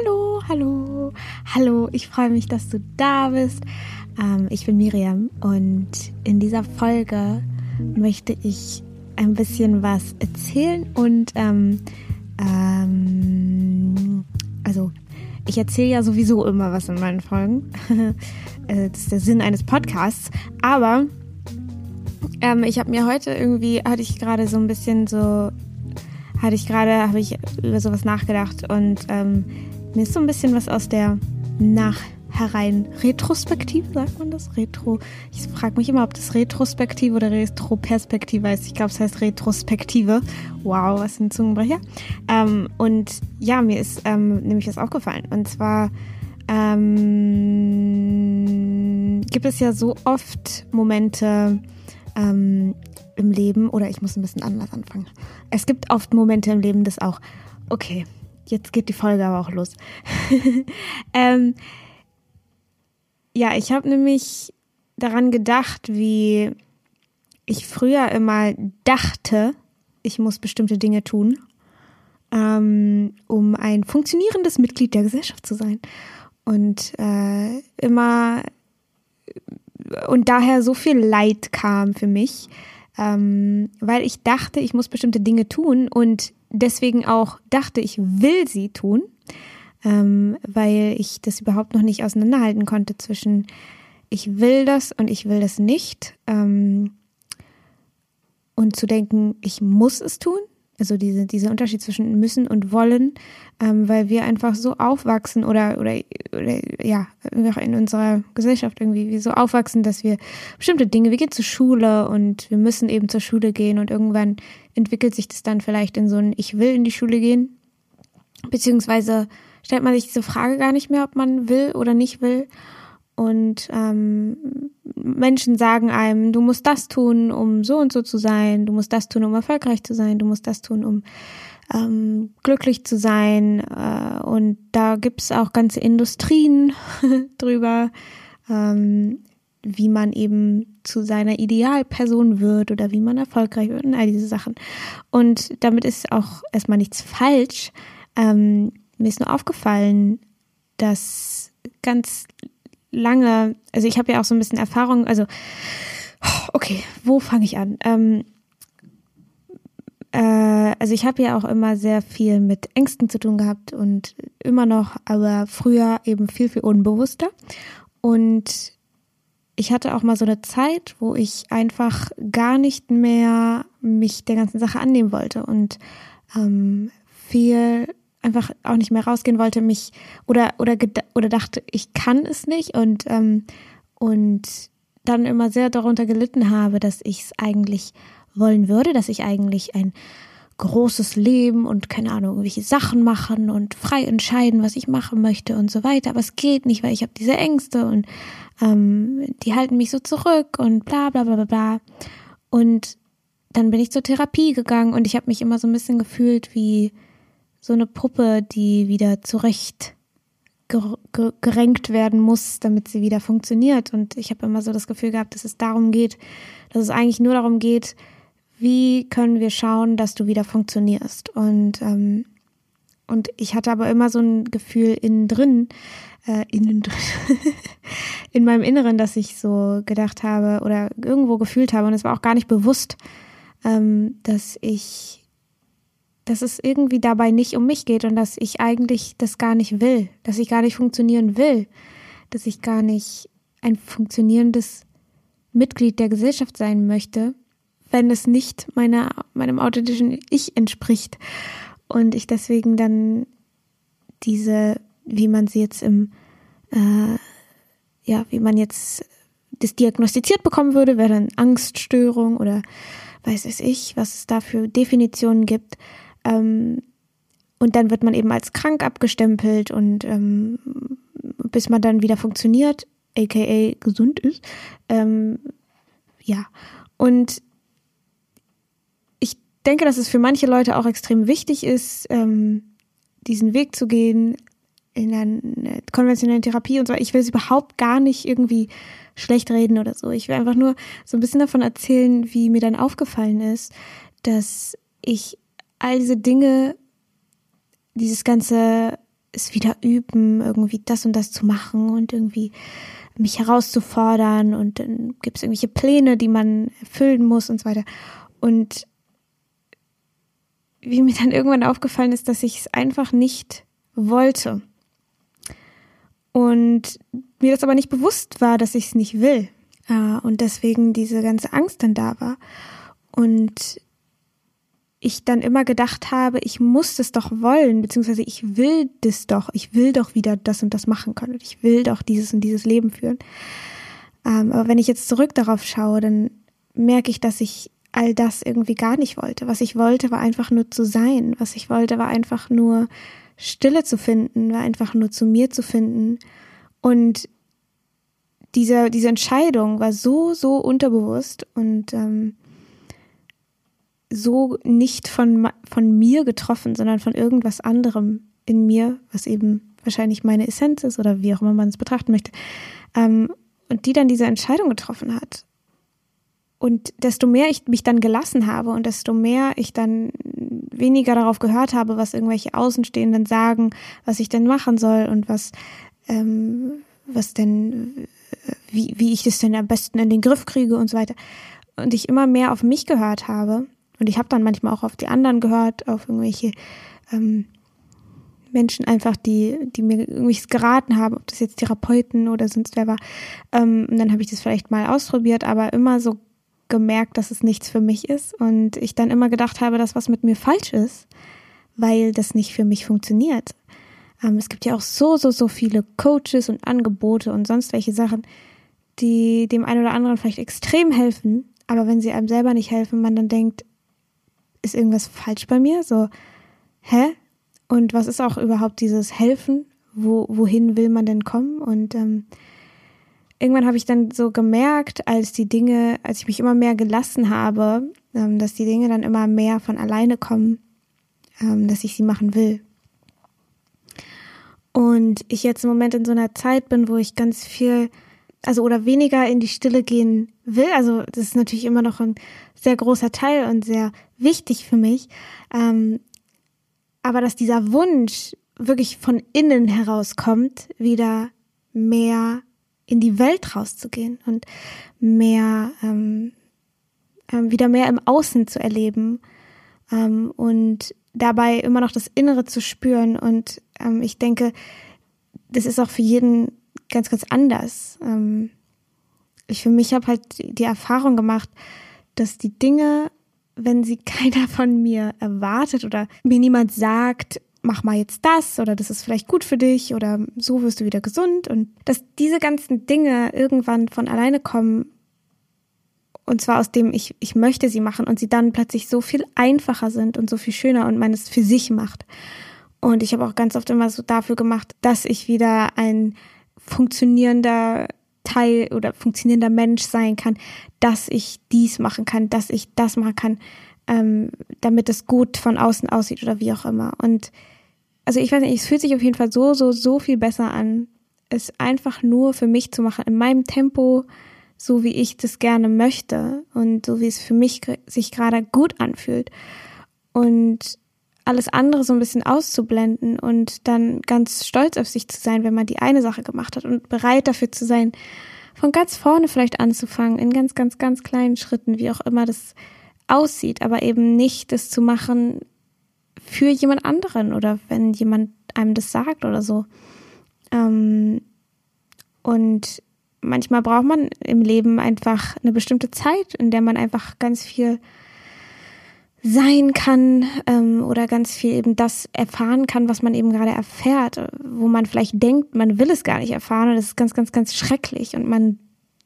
Hallo, hallo, hallo. Ich freue mich, dass du da bist. Ähm, ich bin Miriam und in dieser Folge möchte ich ein bisschen was erzählen und ähm, ähm, also ich erzähle ja sowieso immer was in meinen Folgen. Äh, das ist der Sinn eines Podcasts. Aber ähm, ich habe mir heute irgendwie, hatte ich gerade so ein bisschen so, hatte ich gerade, habe ich über sowas nachgedacht und ähm, mir ist so ein bisschen was aus der Nachherein Retrospektive, sagt man das? Retro. Ich frage mich immer, ob das Retrospektive oder Retroperspektive heißt. Ich glaube, es heißt Retrospektive. Wow, was ein Zungenbrecher. Ähm, und ja, mir ist ähm, nämlich was aufgefallen. Und zwar ähm, gibt es ja so oft Momente ähm, im Leben, oder ich muss ein bisschen anders anfangen. Es gibt oft Momente im Leben, das auch, okay, jetzt geht die Folge aber auch los. ähm, ja, ich habe nämlich daran gedacht, wie ich früher immer dachte, ich muss bestimmte Dinge tun, ähm, um ein funktionierendes Mitglied der Gesellschaft zu sein. Und äh, immer und daher so viel Leid kam für mich, ähm, weil ich dachte, ich muss bestimmte Dinge tun und deswegen auch dachte, ich will sie tun, ähm, weil ich das überhaupt noch nicht auseinanderhalten konnte zwischen ich will das und ich will das nicht. Ähm, und zu denken, ich muss es tun, also diese, dieser Unterschied zwischen müssen und wollen, ähm, weil wir einfach so aufwachsen oder, oder, oder ja, in unserer Gesellschaft irgendwie so aufwachsen, dass wir bestimmte Dinge, wir gehen zur Schule und wir müssen eben zur Schule gehen und irgendwann entwickelt sich das dann vielleicht in so ein Ich will in die Schule gehen, beziehungsweise stellt man sich diese Frage gar nicht mehr, ob man will oder nicht will. Und ähm, Menschen sagen einem, du musst das tun, um so und so zu sein, du musst das tun, um erfolgreich zu sein, du musst das tun, um ähm, glücklich zu sein. Äh, und da gibt's auch ganze Industrien drüber, ähm, wie man eben zu seiner Idealperson wird oder wie man erfolgreich wird und all diese Sachen. Und damit ist auch erstmal nichts falsch. Ähm, mir ist nur aufgefallen, dass ganz lange, also ich habe ja auch so ein bisschen Erfahrung, also okay, wo fange ich an? Ähm, äh, also ich habe ja auch immer sehr viel mit Ängsten zu tun gehabt und immer noch, aber früher eben viel, viel unbewusster. Und ich hatte auch mal so eine Zeit, wo ich einfach gar nicht mehr mich der ganzen Sache annehmen wollte und ähm, viel einfach auch nicht mehr rausgehen wollte, mich oder oder oder dachte, ich kann es nicht und ähm, und dann immer sehr darunter gelitten habe, dass ich es eigentlich wollen würde, dass ich eigentlich ein großes Leben und keine Ahnung, irgendwelche Sachen machen und frei entscheiden, was ich machen möchte und so weiter. Aber es geht nicht, weil ich habe diese Ängste und ähm, die halten mich so zurück und bla bla bla bla bla. Und dann bin ich zur Therapie gegangen und ich habe mich immer so ein bisschen gefühlt wie so eine Puppe, die wieder zurecht gerenkt werden muss, damit sie wieder funktioniert. Und ich habe immer so das Gefühl gehabt, dass es darum geht, dass es eigentlich nur darum geht, wie können wir schauen, dass du wieder funktionierst. Und, ähm, und ich hatte aber immer so ein Gefühl innen drin, äh, innen drin, in meinem Inneren, dass ich so gedacht habe oder irgendwo gefühlt habe, und es war auch gar nicht bewusst, ähm, dass ich dass es irgendwie dabei nicht um mich geht und dass ich eigentlich das gar nicht will, dass ich gar nicht funktionieren will, dass ich gar nicht ein funktionierendes Mitglied der Gesellschaft sein möchte, wenn es nicht meiner, meinem authentischen Ich entspricht. Und ich deswegen dann diese, wie man sie jetzt im, äh, ja, wie man jetzt das diagnostiziert bekommen würde, wäre dann Angststörung oder weiß es ich, was es da für Definitionen gibt, ähm, und dann wird man eben als krank abgestempelt und ähm, bis man dann wieder funktioniert, aka gesund ist. Ähm, ja, und ich denke, dass es für manche Leute auch extrem wichtig ist, ähm, diesen Weg zu gehen in einer konventionellen Therapie und so. Ich will es überhaupt gar nicht irgendwie schlecht reden oder so. Ich will einfach nur so ein bisschen davon erzählen, wie mir dann aufgefallen ist, dass ich all diese Dinge, dieses ganze es wieder üben, irgendwie das und das zu machen und irgendwie mich herauszufordern und dann gibt es irgendwelche Pläne, die man erfüllen muss und so weiter. Und wie mir dann irgendwann aufgefallen ist, dass ich es einfach nicht wollte. Und mir das aber nicht bewusst war, dass ich es nicht will. Äh, und deswegen diese ganze Angst dann da war. Und ich dann immer gedacht habe, ich muss das doch wollen, beziehungsweise ich will das doch, ich will doch wieder das und das machen können und ich will doch dieses und dieses Leben führen. Ähm, aber wenn ich jetzt zurück darauf schaue, dann merke ich, dass ich all das irgendwie gar nicht wollte. Was ich wollte, war einfach nur zu sein. Was ich wollte, war einfach nur Stille zu finden, war einfach nur zu mir zu finden. Und diese, diese Entscheidung war so, so unterbewusst und ähm, so nicht von, von mir getroffen, sondern von irgendwas anderem in mir, was eben wahrscheinlich meine Essenz ist oder wie auch immer man es betrachten möchte. Ähm, und die dann diese Entscheidung getroffen hat. Und desto mehr ich mich dann gelassen habe und desto mehr ich dann weniger darauf gehört habe, was irgendwelche Außenstehenden sagen, was ich denn machen soll und was, ähm, was denn, wie, wie ich das denn am besten in den Griff kriege und so weiter. Und ich immer mehr auf mich gehört habe, und ich habe dann manchmal auch auf die anderen gehört, auf irgendwelche ähm, Menschen einfach, die, die mir irgendwelches geraten haben, ob das jetzt Therapeuten oder sonst wer war. Ähm, und dann habe ich das vielleicht mal ausprobiert, aber immer so gemerkt, dass es nichts für mich ist. Und ich dann immer gedacht habe, dass was mit mir falsch ist, weil das nicht für mich funktioniert. Ähm, es gibt ja auch so, so, so viele Coaches und Angebote und sonst welche Sachen, die dem einen oder anderen vielleicht extrem helfen. Aber wenn sie einem selber nicht helfen, man dann denkt, ist irgendwas falsch bei mir? So, hä? Und was ist auch überhaupt dieses Helfen? Wo, wohin will man denn kommen? Und ähm, irgendwann habe ich dann so gemerkt, als die Dinge, als ich mich immer mehr gelassen habe, ähm, dass die Dinge dann immer mehr von alleine kommen, ähm, dass ich sie machen will. Und ich jetzt im Moment in so einer Zeit bin, wo ich ganz viel, also oder weniger in die Stille gehen will. Also das ist natürlich immer noch ein sehr großer Teil und sehr wichtig für mich. Ähm, aber dass dieser Wunsch wirklich von innen herauskommt, wieder mehr in die Welt rauszugehen und mehr ähm, ähm, wieder mehr im Außen zu erleben ähm, und dabei immer noch das Innere zu spüren. Und ähm, ich denke, das ist auch für jeden ganz, ganz anders. Ähm, ich für mich habe halt die Erfahrung gemacht, dass die Dinge, wenn sie keiner von mir erwartet oder mir niemand sagt, mach mal jetzt das oder das ist vielleicht gut für dich oder so wirst du wieder gesund und dass diese ganzen Dinge irgendwann von alleine kommen und zwar aus dem ich ich möchte sie machen und sie dann plötzlich so viel einfacher sind und so viel schöner und man es für sich macht. Und ich habe auch ganz oft immer so dafür gemacht, dass ich wieder ein funktionierender Teil oder funktionierender Mensch sein kann, dass ich dies machen kann, dass ich das machen kann, ähm, damit es gut von außen aussieht oder wie auch immer. Und also ich weiß nicht, es fühlt sich auf jeden Fall so, so, so viel besser an, es einfach nur für mich zu machen, in meinem Tempo, so wie ich das gerne möchte und so wie es für mich sich gerade gut anfühlt. Und alles andere so ein bisschen auszublenden und dann ganz stolz auf sich zu sein, wenn man die eine Sache gemacht hat und bereit dafür zu sein, von ganz vorne vielleicht anzufangen, in ganz, ganz, ganz kleinen Schritten, wie auch immer das aussieht, aber eben nicht das zu machen für jemand anderen oder wenn jemand einem das sagt oder so. Ähm, und manchmal braucht man im Leben einfach eine bestimmte Zeit, in der man einfach ganz viel sein kann ähm, oder ganz viel eben das erfahren kann, was man eben gerade erfährt, wo man vielleicht denkt, man will es gar nicht erfahren. Und das ist ganz, ganz, ganz schrecklich. Und man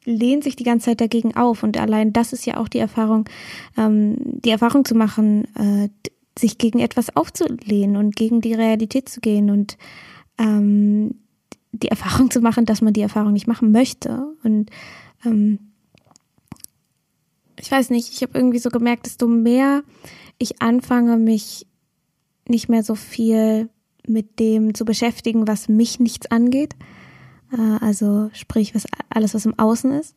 lehnt sich die ganze Zeit dagegen auf. Und allein das ist ja auch die Erfahrung, ähm, die Erfahrung zu machen, äh, sich gegen etwas aufzulehnen und gegen die Realität zu gehen und ähm, die Erfahrung zu machen, dass man die Erfahrung nicht machen möchte. Und ähm, ich weiß nicht, ich habe irgendwie so gemerkt, desto mehr ich anfange, mich nicht mehr so viel mit dem zu beschäftigen, was mich nichts angeht. Äh, also sprich, was alles, was im Außen ist.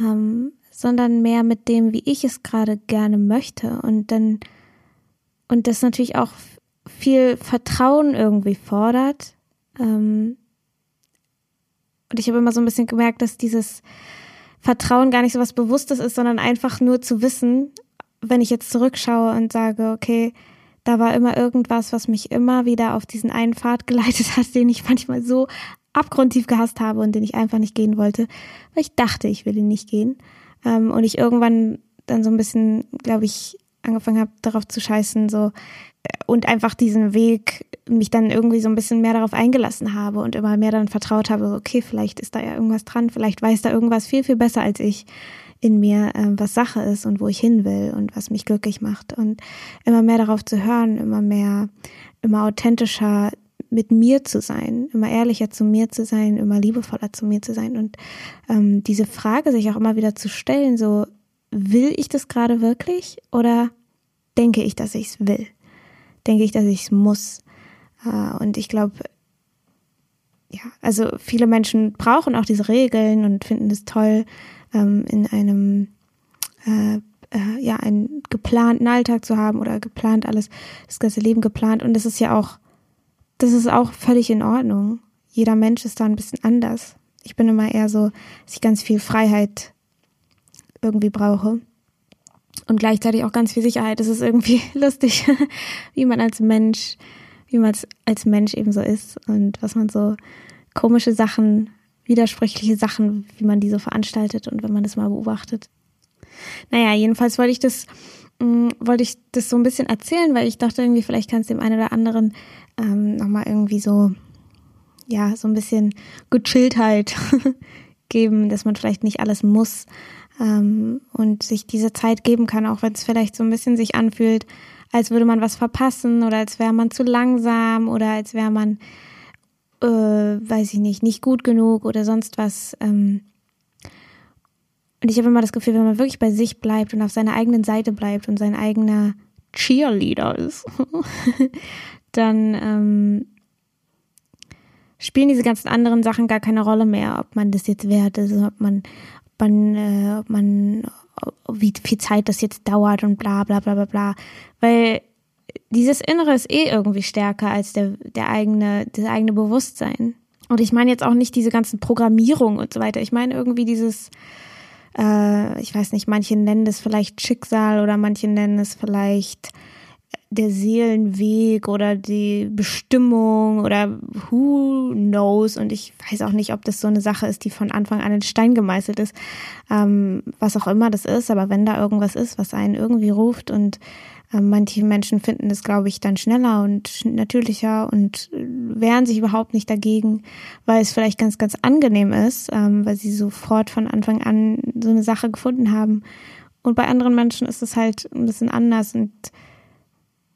Ähm, sondern mehr mit dem, wie ich es gerade gerne möchte. Und dann, und das natürlich auch viel Vertrauen irgendwie fordert. Ähm, und ich habe immer so ein bisschen gemerkt, dass dieses Vertrauen gar nicht so was Bewusstes ist, sondern einfach nur zu wissen, wenn ich jetzt zurückschaue und sage, okay, da war immer irgendwas, was mich immer wieder auf diesen einen Pfad geleitet hat, den ich manchmal so abgrundtief gehasst habe und den ich einfach nicht gehen wollte, weil ich dachte, ich will ihn nicht gehen. Ähm, und ich irgendwann dann so ein bisschen, glaube ich, angefangen habe, darauf zu scheißen, so und einfach diesen Weg mich dann irgendwie so ein bisschen mehr darauf eingelassen habe und immer mehr dann vertraut habe, okay, vielleicht ist da ja irgendwas dran, vielleicht weiß da irgendwas viel, viel besser als ich in mir, äh, was Sache ist und wo ich hin will und was mich glücklich macht. Und immer mehr darauf zu hören, immer mehr, immer authentischer mit mir zu sein, immer ehrlicher zu mir zu sein, immer liebevoller zu mir zu sein. Und ähm, diese Frage sich auch immer wieder zu stellen, so, will ich das gerade wirklich oder denke ich, dass ich es will? Denke ich, dass ich es muss? Äh, und ich glaube, ja, also viele Menschen brauchen auch diese Regeln und finden es toll, ähm, in einem äh, äh, ja einen geplanten Alltag zu haben oder geplant alles, das ganze Leben geplant. Und das ist ja auch, das ist auch völlig in Ordnung. Jeder Mensch ist da ein bisschen anders. Ich bin immer eher so, dass ich ganz viel Freiheit irgendwie brauche. Und gleichzeitig auch ganz viel Sicherheit. Das ist irgendwie lustig, wie man als Mensch, wie man als, Mensch eben so ist und was man so komische Sachen widersprüchliche Sachen, wie man die so veranstaltet und wenn man das mal beobachtet. Naja, jedenfalls wollte ich das, mm, wollte ich das so ein bisschen erzählen, weil ich dachte irgendwie, vielleicht kann es dem einen oder anderen ähm, nochmal irgendwie so, ja, so ein bisschen Gechilltheit geben, dass man vielleicht nicht alles muss ähm, und sich diese Zeit geben kann, auch wenn es vielleicht so ein bisschen sich anfühlt, als würde man was verpassen oder als wäre man zu langsam oder als wäre man äh, weiß ich nicht, nicht gut genug oder sonst was. Ähm, und ich habe immer das Gefühl, wenn man wirklich bei sich bleibt und auf seiner eigenen Seite bleibt und sein eigener Cheerleader ist, dann ähm, spielen diese ganzen anderen Sachen gar keine Rolle mehr, ob man das jetzt wert ist, ob man, man, äh, ob man, wie viel Zeit das jetzt dauert und bla bla bla bla bla. Weil dieses Innere ist eh irgendwie stärker als der, der eigene, das eigene Bewusstsein. Und ich meine jetzt auch nicht diese ganzen Programmierungen und so weiter. Ich meine irgendwie dieses, äh, ich weiß nicht, manche nennen das vielleicht Schicksal oder manche nennen es vielleicht der Seelenweg oder die Bestimmung oder who knows. Und ich weiß auch nicht, ob das so eine Sache ist, die von Anfang an in Stein gemeißelt ist. Ähm, was auch immer das ist, aber wenn da irgendwas ist, was einen irgendwie ruft und ähm, manche Menschen finden es, glaube ich, dann schneller und natürlicher und wehren sich überhaupt nicht dagegen, weil es vielleicht ganz, ganz angenehm ist, ähm, weil sie sofort von Anfang an so eine Sache gefunden haben. Und bei anderen Menschen ist es halt ein bisschen anders und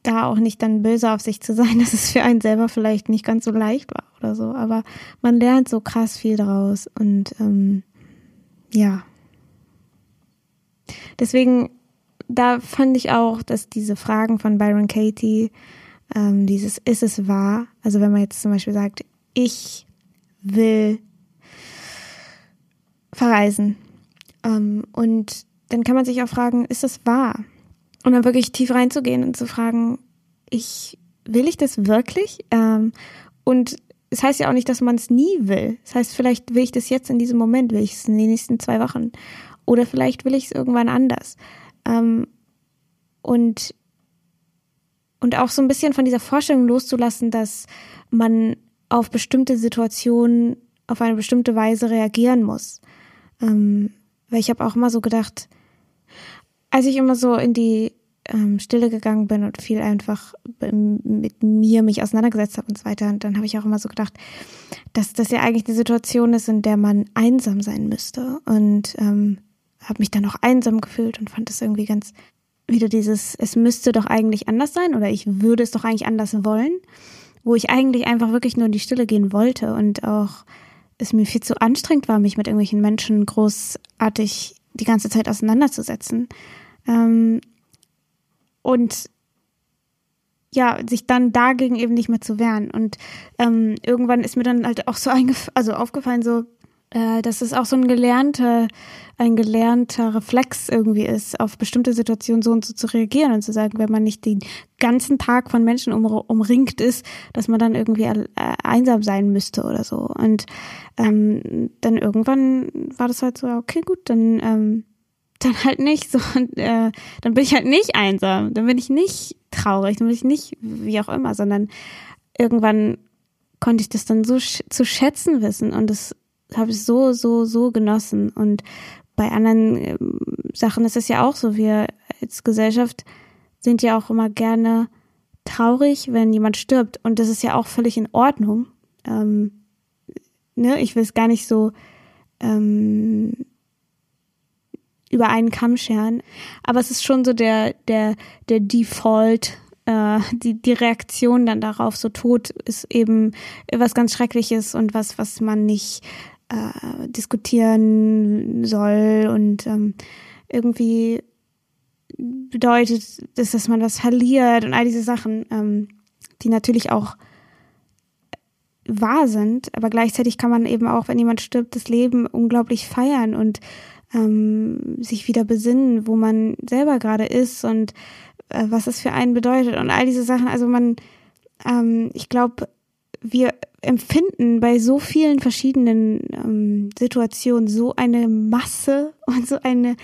da auch nicht dann böse auf sich zu sein, dass es für einen selber vielleicht nicht ganz so leicht war oder so. Aber man lernt so krass viel daraus und ähm, ja. Deswegen da fand ich auch, dass diese Fragen von Byron Katie, ähm, dieses ist es wahr, also wenn man jetzt zum Beispiel sagt, ich will verreisen ähm, und dann kann man sich auch fragen, ist es wahr? Und dann wirklich tief reinzugehen und zu fragen, ich will ich das wirklich? Ähm, und es heißt ja auch nicht, dass man es nie will. Das heißt, vielleicht will ich das jetzt in diesem Moment, will ich es in den nächsten zwei Wochen. Oder vielleicht will ich es irgendwann anders. Ähm, und, und auch so ein bisschen von dieser Vorstellung loszulassen, dass man auf bestimmte Situationen auf eine bestimmte Weise reagieren muss. Ähm, weil ich habe auch immer so gedacht, als ich immer so in die ähm, Stille gegangen bin und viel einfach mit mir mich auseinandergesetzt habe und so weiter, dann habe ich auch immer so gedacht, dass das ja eigentlich eine Situation ist, in der man einsam sein müsste. Und ähm, habe mich dann auch einsam gefühlt und fand das irgendwie ganz wieder dieses, es müsste doch eigentlich anders sein oder ich würde es doch eigentlich anders wollen, wo ich eigentlich einfach wirklich nur in die Stille gehen wollte und auch es mir viel zu anstrengend war, mich mit irgendwelchen Menschen großartig die ganze Zeit auseinanderzusetzen. Ähm, und ja, sich dann dagegen eben nicht mehr zu wehren. Und ähm, irgendwann ist mir dann halt auch so eingef also aufgefallen, so, äh, dass es auch so ein gelernter, ein gelernter Reflex irgendwie ist, auf bestimmte Situationen so und so zu reagieren und zu sagen, wenn man nicht den ganzen Tag von Menschen um, umringt ist, dass man dann irgendwie äh, einsam sein müsste oder so. Und ähm, dann irgendwann war das halt so, okay, gut, dann ähm, dann halt nicht so, äh, dann bin ich halt nicht einsam, dann bin ich nicht traurig, dann bin ich nicht wie auch immer, sondern irgendwann konnte ich das dann so sch zu schätzen wissen und das habe ich so, so, so genossen. Und bei anderen äh, Sachen ist es ja auch so, wir als Gesellschaft sind ja auch immer gerne traurig, wenn jemand stirbt. Und das ist ja auch völlig in Ordnung. Ähm, ne? Ich will es gar nicht so ähm, über einen Kamm scheren. Aber es ist schon so der, der, der Default, äh, die, die Reaktion dann darauf, so tot ist eben was ganz Schreckliches und was, was man nicht äh, diskutieren soll und ähm, irgendwie bedeutet das, dass man was verliert und all diese Sachen, ähm, die natürlich auch wahr sind, aber gleichzeitig kann man eben auch, wenn jemand stirbt, das Leben unglaublich feiern und ähm, sich wieder besinnen, wo man selber gerade ist und äh, was es für einen bedeutet und all diese Sachen. Also man, ähm, ich glaube, wir empfinden bei so vielen verschiedenen ähm, Situationen so eine Masse und so eine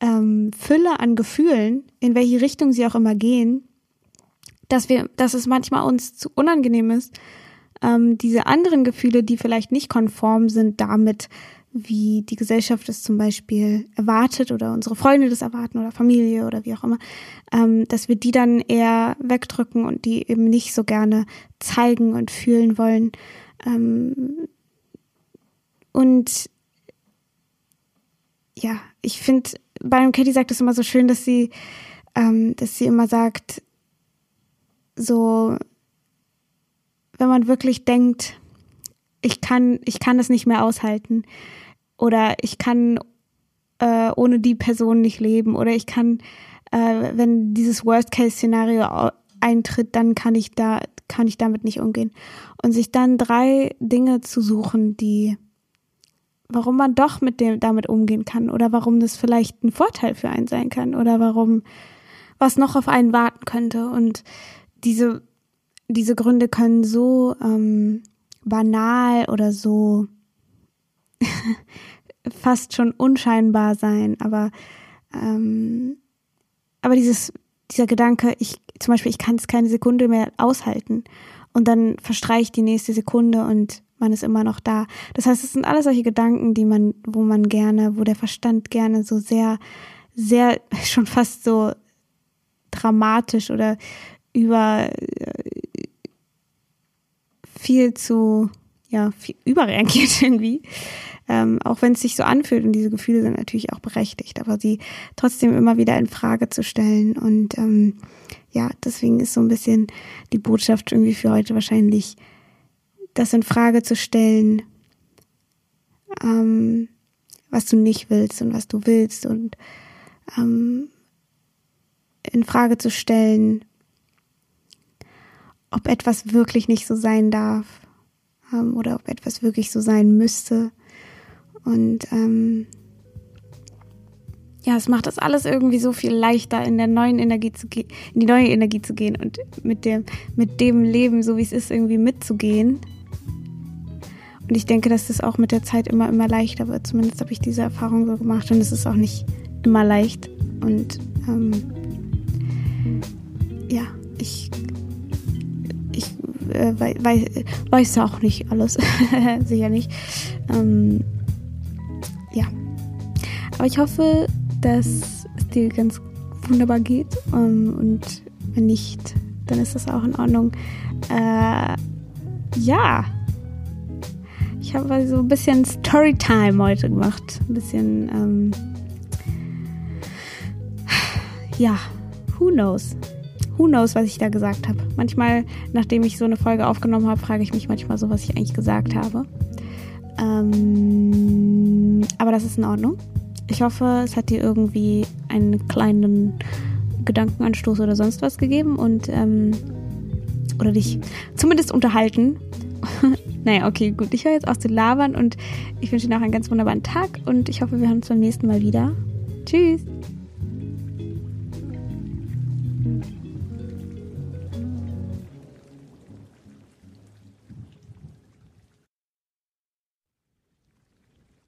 ähm, Fülle an Gefühlen, in welche Richtung sie auch immer gehen, dass wir, dass es manchmal uns zu unangenehm ist, ähm, diese anderen Gefühle, die vielleicht nicht konform sind damit, wie die Gesellschaft es zum Beispiel erwartet oder unsere Freunde das erwarten oder Familie oder wie auch immer, ähm, dass wir die dann eher wegdrücken und die eben nicht so gerne zeigen und fühlen wollen. Ähm, und ja, ich finde, bei Katie sagt es immer so schön, dass sie, ähm, dass sie immer sagt, so, wenn man wirklich denkt, ich kann, ich kann das nicht mehr aushalten, oder ich kann äh, ohne die Person nicht leben oder ich kann, äh, wenn dieses Worst-Case-Szenario eintritt, dann kann ich da, kann ich damit nicht umgehen. Und sich dann drei Dinge zu suchen, die, warum man doch mit dem, damit umgehen kann oder warum das vielleicht ein Vorteil für einen sein kann oder warum was noch auf einen warten könnte. Und diese, diese Gründe können so ähm, banal oder so fast schon unscheinbar sein, aber ähm, aber dieses dieser Gedanke, ich zum Beispiel, ich kann es keine Sekunde mehr aushalten und dann verstreicht die nächste Sekunde und man ist immer noch da. Das heißt, es sind alles solche Gedanken, die man, wo man gerne, wo der Verstand gerne so sehr, sehr schon fast so dramatisch oder über äh, viel zu ja überreagiert irgendwie. Ähm, auch wenn es sich so anfühlt und diese Gefühle sind natürlich auch berechtigt, aber sie trotzdem immer wieder in Frage zu stellen und ähm, ja, deswegen ist so ein bisschen die Botschaft irgendwie für heute wahrscheinlich, das in Frage zu stellen, ähm, was du nicht willst und was du willst und ähm, in Frage zu stellen, ob etwas wirklich nicht so sein darf ähm, oder ob etwas wirklich so sein müsste. Und ähm, ja, es macht das alles irgendwie so viel leichter, in der neuen Energie zu gehen, in die neue Energie zu gehen und mit dem, mit dem Leben, so wie es ist, irgendwie mitzugehen. Und ich denke, dass das auch mit der Zeit immer, immer leichter wird. Zumindest habe ich diese Erfahrung so gemacht und es ist auch nicht immer leicht. Und ähm, äh, weiß, weiß auch nicht alles, sicher nicht. Ähm, ja. Aber ich hoffe, dass es dir ganz wunderbar geht. Ähm, und wenn nicht, dann ist das auch in Ordnung. Äh, ja. Ich habe so ein bisschen Storytime heute gemacht. Ein bisschen, ähm, ja, who knows? Who knows, was ich da gesagt habe. Manchmal, nachdem ich so eine Folge aufgenommen habe, frage ich mich manchmal so, was ich eigentlich gesagt habe. Ähm, aber das ist in Ordnung. Ich hoffe, es hat dir irgendwie einen kleinen Gedankenanstoß oder sonst was gegeben und ähm, oder dich zumindest unterhalten. Naja, okay, gut. Ich höre jetzt auf zu labern und ich wünsche dir noch einen ganz wunderbaren Tag und ich hoffe, wir hören uns beim nächsten Mal wieder. Tschüss.